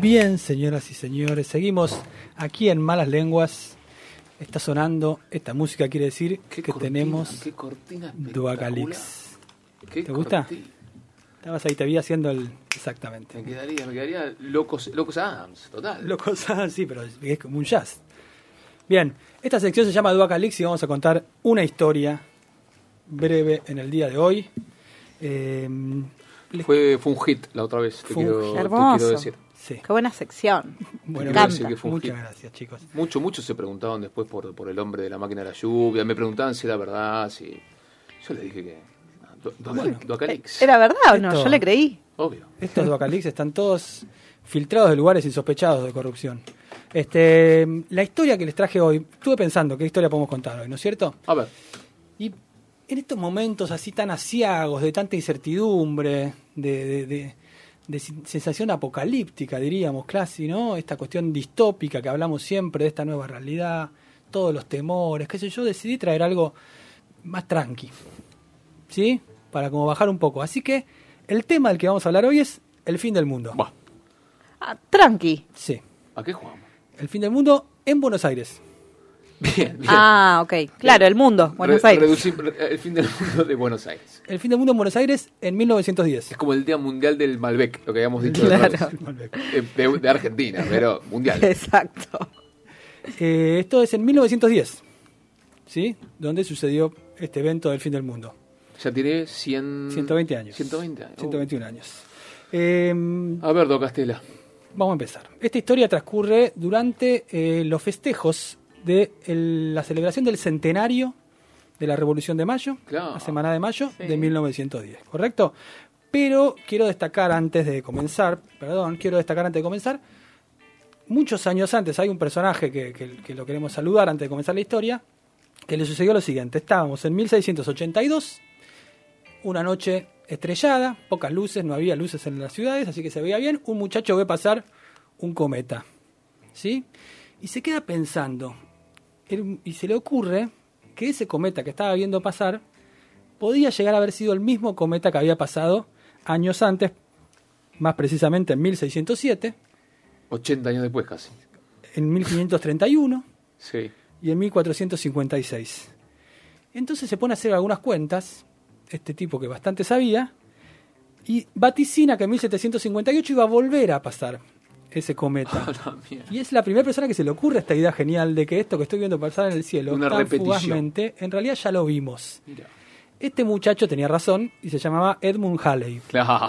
Bien, señoras y señores, seguimos aquí en Malas Lenguas. Está sonando esta música, quiere decir Qué que cortina, tenemos qué cortina espectacular. Duacalix. Qué ¿Te gusta? cortina. Estabas ahí, te vi haciendo el. Exactamente. Me quedaría, me quedaría locos, locos Adams, total. Locos, ah, sí, pero es como un jazz. Bien, esta sección se llama Duacalix y vamos a contar una historia breve en el día de hoy. Eh, Fue, fue un hit la otra vez, te Fue un quiero, hit. te Hermoso. quiero decir. Sí. Qué buena sección. Bueno, que fue un muchas hit. gracias, chicos. Muchos, muchos se preguntaban después por, por el hombre de la máquina de la lluvia, me preguntaban si era verdad, si... Yo les dije que... ah, Bueno. Duacalix, ¿Era verdad o no? Esto- Yo le creí. obvio. Estos Duacalix están todos filtrados de lugares insospechados de corrupción. Este, la historia que les traje hoy, estuve pensando qué historia podemos contar hoy, ¿no es cierto? A ver, Y en estos momentos así tan asiagos, de tanta incertidumbre, de, de- de- de sensación apocalíptica, diríamos, casi, ¿no? Esta cuestión distópica que hablamos siempre de esta nueva realidad, todos los temores, qué sé yo, decidí traer algo más tranqui, ¿sí? Para como bajar un poco. Así que el tema del que vamos a hablar hoy es el fin del mundo. va, Ah, tranqui. Sí, ¿a qué jugamos? el fin del mundo en Buenos Aires. Bien, bien. Ah, ok. Claro, el mundo. Buenos Re- Aires. reducir el fin del mundo de Buenos Aires. El fin del mundo en Buenos Aires en 1910. Es como el Día Mundial del Malbec, lo que habíamos dicho Claro. Eh, de, de Argentina, pero mundial. Exacto. Eh, esto es en 1910, ¿sí? Donde sucedió este evento del fin del mundo. Ya tiene 100... 120 años. 120 años. 121 años. Eh, A ver, Do Castela. vamos a empezar. Esta historia transcurre durante eh, los festejos de el- la celebración del centenario de la Revolución de Mayo, Claro. la Semana de Mayo Sí. de 1910, ¿correcto? Pero quiero destacar antes de comenzar, perdón, quiero destacar antes de comenzar, muchos años antes hay un personaje que, que- que lo queremos saludar antes de comenzar la historia, que le sucedió lo siguiente. Estábamos en 1682, una noche estrellada, pocas luces, no había luces en las ciudades, así que se veía bien. Un muchacho ve pasar un cometa, ¿sí? Y se queda pensando, y se le ocurre que ese cometa que estaba viendo pasar podía llegar a haber sido el mismo cometa que había pasado años antes, más precisamente en 1607, 80 años después casi. en 1531 Sí. y en 1456. Entonces se pone a hacer algunas cuentas, este tipo que bastante sabía, y vaticina que en 1758 iba a volver a pasar ese cometa. Y es la primera persona que se le ocurre esta idea genial de que esto que estoy viendo pasar en el cielo Una tan fugazmente, en realidad ya lo vimos. Mira. Este muchacho tenía razón y se llamaba Edmund Halley. Claro.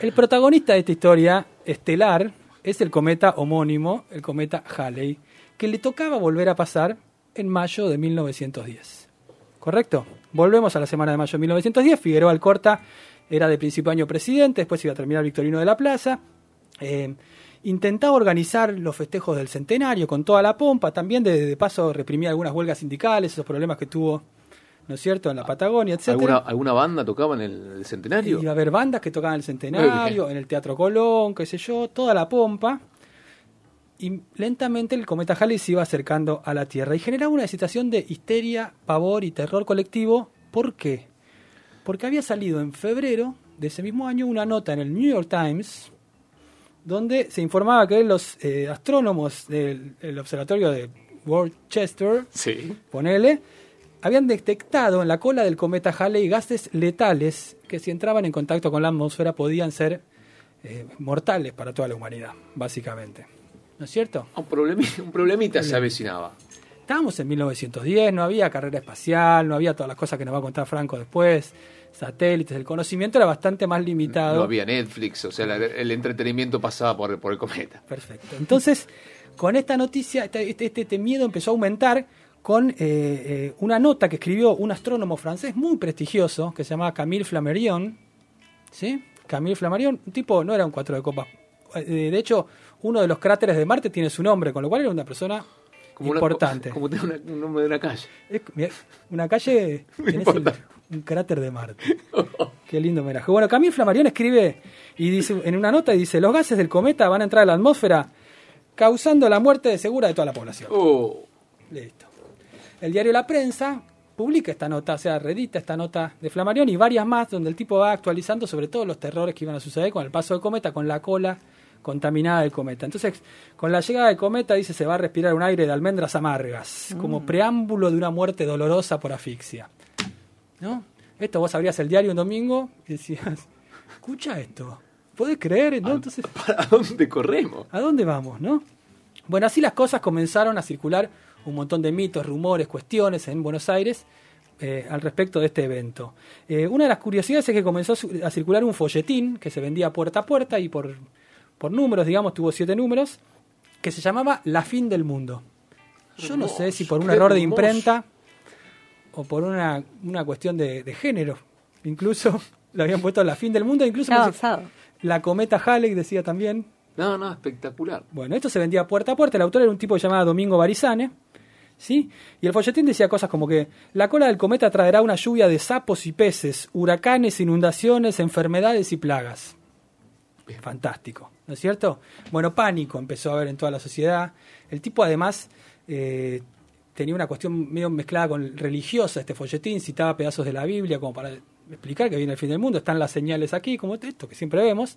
El protagonista de esta historia estelar es el cometa homónimo, el cometa Halley, que le tocaba volver a pasar en mayo de 1910. ¿Correcto? Volvemos a la semana de mayo de 1910. Figueroa Alcorta era de principio año presidente, después iba a terminar Victorino de la Plaza. Eh, intentaba organizar los festejos del centenario con toda la pompa, también de, de paso reprimía algunas huelgas sindicales, esos problemas que tuvo, ¿no es cierto?, en la Patagonia, etc. ¿Alguna, ¿Alguna banda tocaba en el, el centenario? Iba a haber bandas que tocaban el centenario, en el Teatro Colón, qué sé yo, toda la pompa. Y lentamente el cometa Halley se iba acercando a la Tierra y generaba una situación de histeria, pavor y terror colectivo. ¿Por qué? Porque había salido en febrero de ese mismo año una nota en el New York Times donde se informaba que los eh, astrónomos del el observatorio de Worcester Sí. ponele, habían detectado en la cola del cometa Halley gases letales que si entraban en contacto con la atmósfera podían ser eh, mortales para toda la humanidad, básicamente. ¿No es cierto? Un, problemi- un problemita se avecinaba. Estábamos en 1910, no había carrera espacial, no había todas las cosas que nos va a contar Franco después, satélites, el conocimiento era bastante más limitado. No había Netflix, o sea, la- el entretenimiento pasaba por, por el cometa. Perfecto. Entonces, con esta noticia, este, este- este miedo empezó a aumentar con eh, eh, una nota que escribió un astrónomo francés muy prestigioso que se llamaba Camille Flammarion. ¿Sí? Camille Flammarion, un tipo, no era un cuatro de copas. Eh, de hecho, uno de los cráteres de Marte tiene su nombre, con lo cual era una persona Como una- importante. como una- un nombre de una calle. Es- una calle un cráter de Marte. Qué lindo homenaje. Bueno, Camille Flammarion escribe y dice en una nota y dice, los gases del cometa van a entrar a la atmósfera causando la muerte segura de toda la población. Oh, Listo. El diario La Prensa publica esta nota, o sea, redita esta nota de Flammarion y varias más donde el tipo va actualizando sobre todos los terrores que iban a suceder con el paso del cometa, con la cola contaminada del cometa. Entonces, con la llegada del cometa, dice, se va a respirar un aire de almendras amargas, como preámbulo de una muerte dolorosa por asfixia. ¿No? Esto vos abrías el diario un domingo y decías, escucha esto, ¿podés creer? ¿No? Entonces, ¿para dónde corremos? ¿A dónde vamos, no? Bueno, así las cosas comenzaron a circular un montón de mitos, rumores, cuestiones en Buenos Aires eh, al respecto de este evento. Eh, una de las curiosidades es que comenzó a circular un folletín que se vendía puerta a puerta y por, por números, digamos, tuvo siete números, que se llamaba La fin del mundo. Yo no sé si por un error de imprenta o por una, una cuestión de, de género. Incluso le habían puesto La fin del mundo, incluso avanzado. la cometa Halley decía también, No, no, espectacular. bueno, esto se vendía puerta a puerta. El autor era un tipo llamado Domingo Barizane. ¿Sí? Y el folletín decía cosas como que la cola del cometa traerá una lluvia de sapos y peces, huracanes, inundaciones, enfermedades y plagas. Fantástico, ¿no es cierto? Bueno, pánico empezó a haber en toda la sociedad. El tipo además eh, tenía una cuestión medio mezclada con religiosa, este folletín, citaba pedazos de la Biblia como para explicar que viene el fin del mundo, están las señales aquí, como esto que siempre vemos.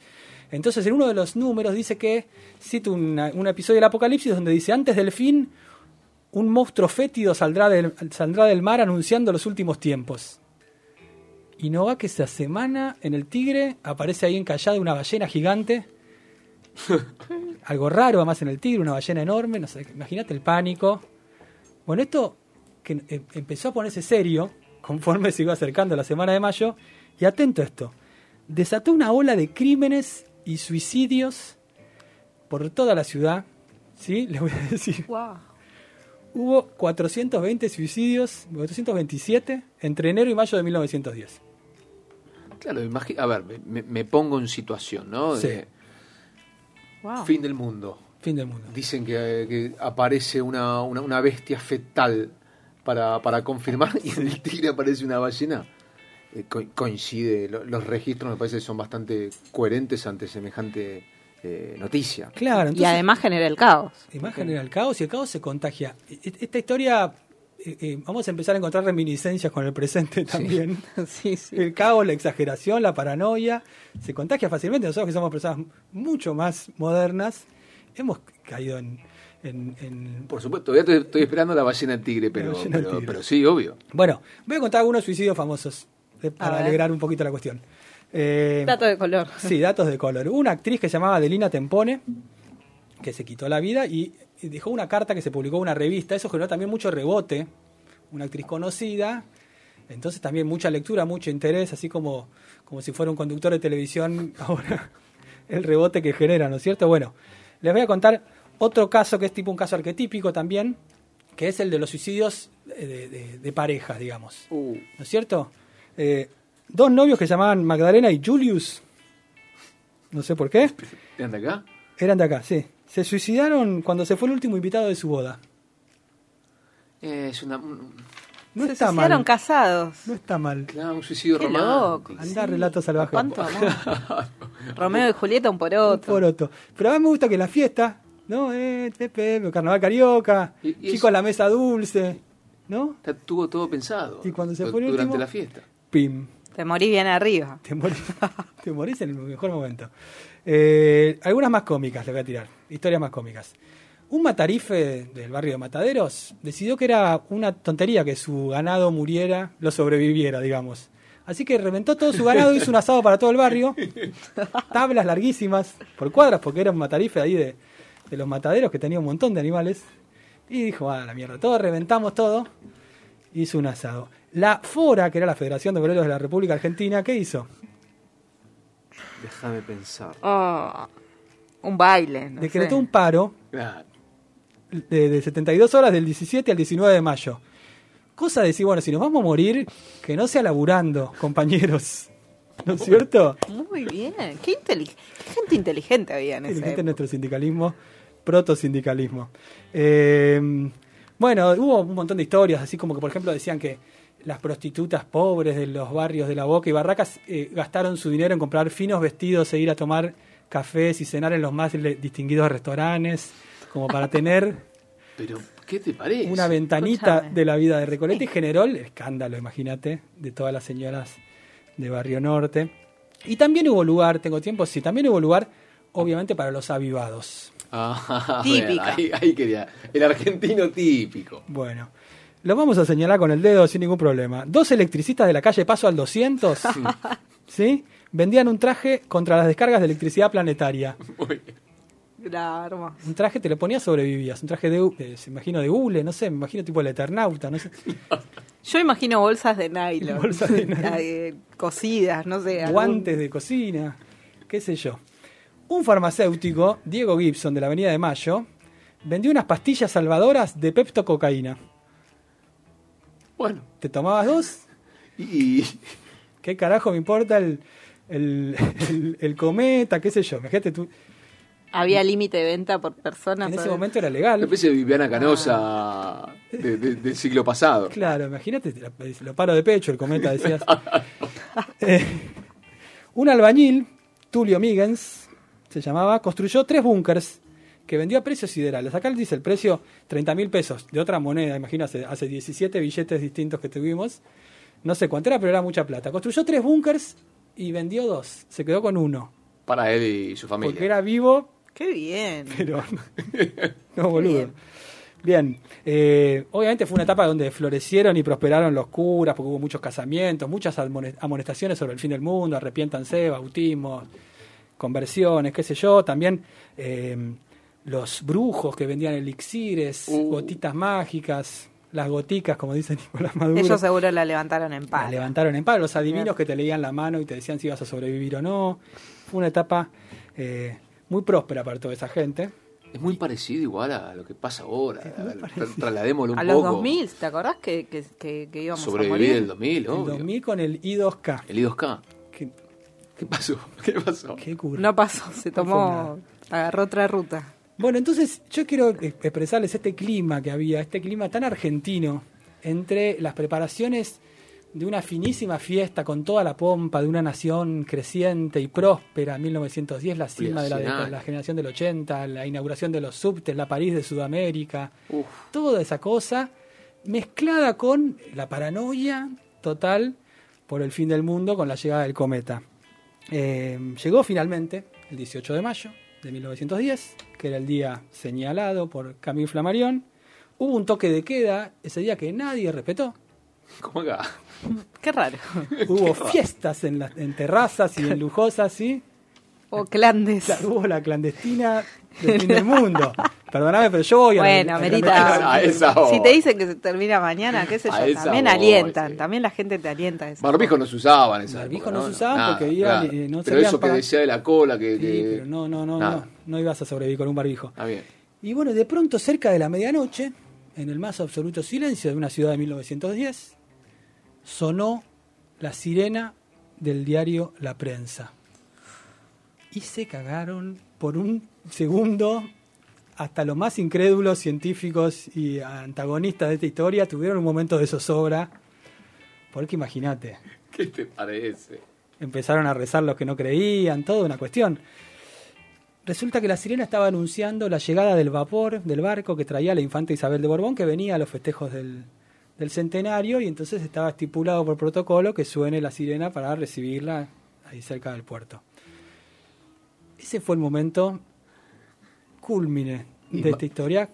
Entonces en uno de los números dice que, cita un episodio del Apocalipsis donde dice, antes del fin, un monstruo fétido saldrá del, saldrá del mar anunciando los últimos tiempos. Y no va que esa semana en el Tigre aparece ahí encallada una ballena gigante. Algo raro además en el Tigre, una ballena enorme, no sé, imagínate el pánico. Bueno, esto que em- empezó a ponerse serio conforme se iba acercando la semana de mayo, y atento a esto, desató una ola de crímenes y suicidios por toda la ciudad. ¿Sí? Les voy a decir. Wow. Hubo 420 suicidios, 427, entre enero y mayo de 1910. Claro, a ver, me, me pongo en situación, ¿no? Sí. Wow. fin del mundo. Fin del mundo. Dicen que, que aparece una, una, una bestia fetal para, para confirmar y en el tigre aparece una ballena. Eh, co- coincide, lo- los registros me parece que son bastante coherentes ante semejante eh, noticia. Claro, Y además genera el caos. Además genera el caos y el caos se contagia. E- Esta historia, eh, eh, vamos a empezar a encontrar reminiscencias con el presente también. sí, sí. El caos, la exageración, la paranoia, se contagia fácilmente. Nosotros que somos personas mucho más modernas, hemos caído en... en- en- Por supuesto, todavía estoy, estoy esperando la ballena tigre, pero, ballena pero, tigre. pero sí, obvio. Bueno, voy a contar algunos suicidios famosos eh, para alegrar un poquito la cuestión. Eh, Dato de color. Sí, datos de color. Una actriz que se llamaba Adelina Tempone, que se quitó la vida y y dejó una carta que se publicó en una revista. Eso generó también mucho rebote. Una actriz conocida. Entonces también mucha lectura, mucho interés, así como, como si fuera un conductor de televisión. Ahora, el rebote que genera, ¿no es cierto? Bueno, les voy a contar otro caso que es tipo un caso arquetípico también, que es el de los suicidios eh, de, de- de parejas, digamos. Uh, ¿no es cierto? Eh, dos novios que se llamaban Magdalena y Julius, no sé por qué, ¿De anda acá? eran de acá, sí. Se suicidaron cuando se fue el último invitado de su boda. Eh, es una, un, No Se está mal. casados. No está mal. claro, un suicidio Qué romántico. loco. Andá, relato salvaje. ¿Cuánto amor? Romeo y Julieta, un poroto. Poroto. Pero a mí me gusta que la fiesta, ¿no? Eh, Pepe, carnaval carioca, Y- y chicos eso- a la mesa dulce, ¿no? Está, tuvo todo pensado. Y cuando se el Durante último- la fiesta. Pim. Te morí bien arriba. Te morís, te morís en el mejor momento. Eh, algunas más cómicas le voy a tirar. Historias más cómicas. Un matarife del barrio de Mataderos decidió que era una tontería que su ganado muriera, lo sobreviviera, digamos. Así que reventó todo su ganado, hizo un asado para todo el barrio, tablas larguísimas por cuadras, porque era un matarife ahí de, de los mataderos que tenía un montón de animales. Y dijo, ah, la mierda, todo, reventamos todo. Hizo un asado. La FORA, que era la Federación de Boleros de la República Argentina, ¿qué hizo? Déjame pensar. Oh, un baile. no Decretó sé. un paro Claro. De, de 72 horas del 17 al 19 de mayo. Cosa de decir, bueno, si nos vamos a morir, que no sea laburando, compañeros. ¿No es cierto? Muy bien. Qué, inteli- qué gente inteligente había en ese. Inteligente nuestro sindicalismo, protosindicalismo. Eh, bueno, hubo un montón de historias, así como que, por ejemplo, decían que las prostitutas pobres de los barrios de La Boca y Barracas eh, gastaron su dinero en comprar finos vestidos e ir a tomar cafés y cenar en los más distinguidos restaurantes, como para tener Pero, ¿qué te parece? una ventanita de la vida de Recoleta y generó el escándalo, imagínate, de todas las señoras de Barrio Norte. Y también hubo lugar, tengo tiempo, sí, también hubo lugar, obviamente, para los avivados. Ah, Típica. bueno, ahí, ahí quería. El argentino típico. Bueno, lo vamos a señalar con el dedo sin ningún problema. Dos electricistas de la calle Paso al 200, ¿sí? Vendían un traje contra las descargas de electricidad planetaria. Muy bien. Un traje te lo ponías sobrevivías. Un traje de, de- se imagino de hule, no sé, me imagino tipo el Eternauta, no sé. Yo imagino bolsas de nylon. Bolsas de nylon. Eh, cosidas, no sé. algún- guantes de cocina, qué sé yo. Un farmacéutico, Diego Gibson, de la Avenida de Mayo, vendió unas pastillas salvadoras de peptococaína. Bueno, ¿Te tomabas dos? y. ¿Qué carajo me importa el, el, el- el cometa? ¿Qué sé yo? Imagínate tú. Había límite de venta por persona. En ese momento era Una legal. especie de Viviana Canosa de- de- del siglo pasado. Claro, imagínate, lo paro de pecho, el cometa, decías. Eh, un albañil, Tulio Migens, se llamaba, construyó tres búnkers que vendió a precios siderales. Acá dice el precio 30 mil pesos de otra moneda, imagino, hace, hace 17 billetes distintos que tuvimos. No sé cuánto era, pero era mucha plata. Construyó tres búnkers y vendió dos. Se quedó con uno. Para él y su familia. Porque era vivo, Qué bien. pero no boludo. Bien, eh, obviamente fue una etapa donde florecieron y prosperaron los curas, porque hubo muchos casamientos, muchas amonestaciones sobre el fin del mundo, arrepiéntanse, bautismos, conversiones, qué sé yo. También eh, los brujos que vendían elixires, Uh. gotitas mágicas, las goticas, como dice Nicolás Maduro. Ellos seguro la levantaron en La paz. levantaron en paro, los adivinos que te leían la mano y te decían si ibas a sobrevivir o no. Fue una etapa eh, muy próspera para toda esa gente. Es muy parecido igual a lo que pasa ahora. A. Trasladémoslo un A los poco. 2000, ¿te acordás que, que, que, que íbamos a Sobrevivir morir? el 2000, El obvio. 2000 con el I2K. El I2K. ¿Qué, ¿Qué pasó? ¿Qué pasó? qué cura. No pasó, se tomó, agarró otra ruta. Bueno, entonces yo quiero eh, expresarles este clima que había, este clima tan argentino entre las preparaciones de una finísima fiesta con toda la pompa de una nación creciente y próspera, 1910, la cima de la, de la generación del 80, la inauguración de los subtes, la París de Sudamérica, Uf. toda esa cosa mezclada con la paranoia total por el fin del mundo con la llegada del cometa. Eh, llegó finalmente el 18 de mayo de 1910, que era el día señalado por Camille Flammarion. Hubo un toque de queda ese día que nadie respetó. ¿Cómo acá? Qué raro. Hubo fiestas en, las en terrazas y en lujosas, ¿sí? O clandes. Hubo la clandestina del fin del mundo. Perdóname, pero yo voy Bueno, a la Merita. clandestina. A esa hora. Si te dicen que se termina mañana, qué sé yo, también voy, alientan, sí. también la gente te alienta. a esa Barbijos no se usaban esa Barbijos no se usaban porque iba- eh, no Pero eso que decía de la cola, que... Sí, que- pero no, no, no, nada. no, no ibas a sobrevivir con un barbijo. Ah, bien. Y bueno, de pronto, cerca de la medianoche, en el más absoluto silencio de una ciudad de 1910, sonó la sirena del diario La Prensa. Y se cagaron por un segundo. Hasta los más incrédulos científicos y antagonistas de esta historia tuvieron un momento de zozobra. Porque imagínate, ¿Qué te parece? empezaron a rezar los que no creían, toda una cuestión. Resulta que la sirena estaba anunciando la llegada del vapor, del barco que traía la infanta Isabel de Borbón, que venía a los festejos del, del centenario, y entonces estaba estipulado por protocolo que suene la sirena para recibirla ahí cerca del puerto. Ese fue el momento culmine de esta historia.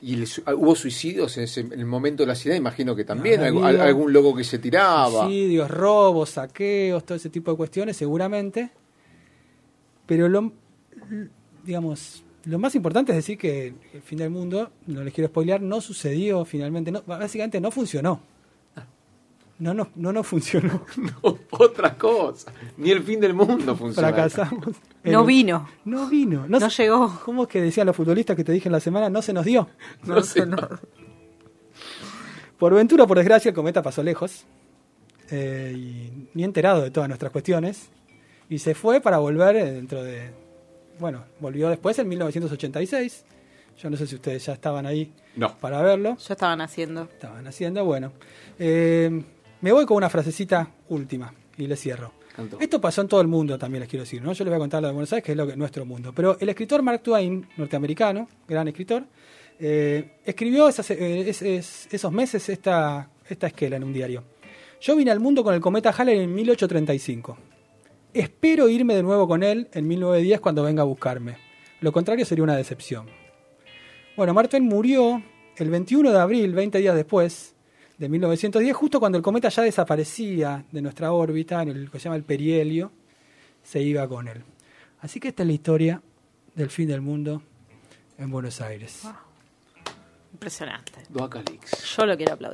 ¿Y el hubo suicidios en, ese- en el momento de la ciudad? Imagino que también. Algún loco que se tiraba. Suicidios, robos, saqueos, todo ese tipo de cuestiones, seguramente. Pero lo, digamos, lo más importante es decir que el fin del mundo, no les quiero spoilear, no sucedió finalmente, no, básicamente no funcionó. No, no, no, no funcionó. No, otra cosa. Ni el fin del mundo funciona. Fracasamos. No vino. No vino. No se- llegó. ¿Cómo es que decían los futbolistas que te dije en la semana? No se nos dio. No sé. Por ventura, o por desgracia, el cometa pasó lejos. eh, y ni enterado de todas nuestras cuestiones. Y se fue para volver dentro de. Bueno, volvió después en 1986. Yo no sé si ustedes ya estaban ahí No. para verlo. Ya estaban haciendo. Estaban haciendo, bueno. Eh, me voy con una frasecita última y le cierro. Esto pasó en todo el mundo, también les quiero decir, ¿no? Yo les voy a contar lo de Buenos Aires, que es lo que nuestro mundo. Pero el escritor Mark Twain, norteamericano, gran escritor, eh, escribió esas- eh, es- es- esos meses esta, esta esquela en un diario. Yo vine al mundo con el cometa Halley en 1835. Espero irme de nuevo con él en 1910 cuando venga a buscarme. Lo contrario sería una decepción. Bueno, Mark Twain murió el 21 de abril, 20 días después de 1910, justo cuando el cometa ya desaparecía de nuestra órbita, en el que se llama el perihelio, se iba con él. Así que esta es la historia del fin del mundo en Buenos Aires. Impresionante. Doacalix. Yo lo quiero aplaudir.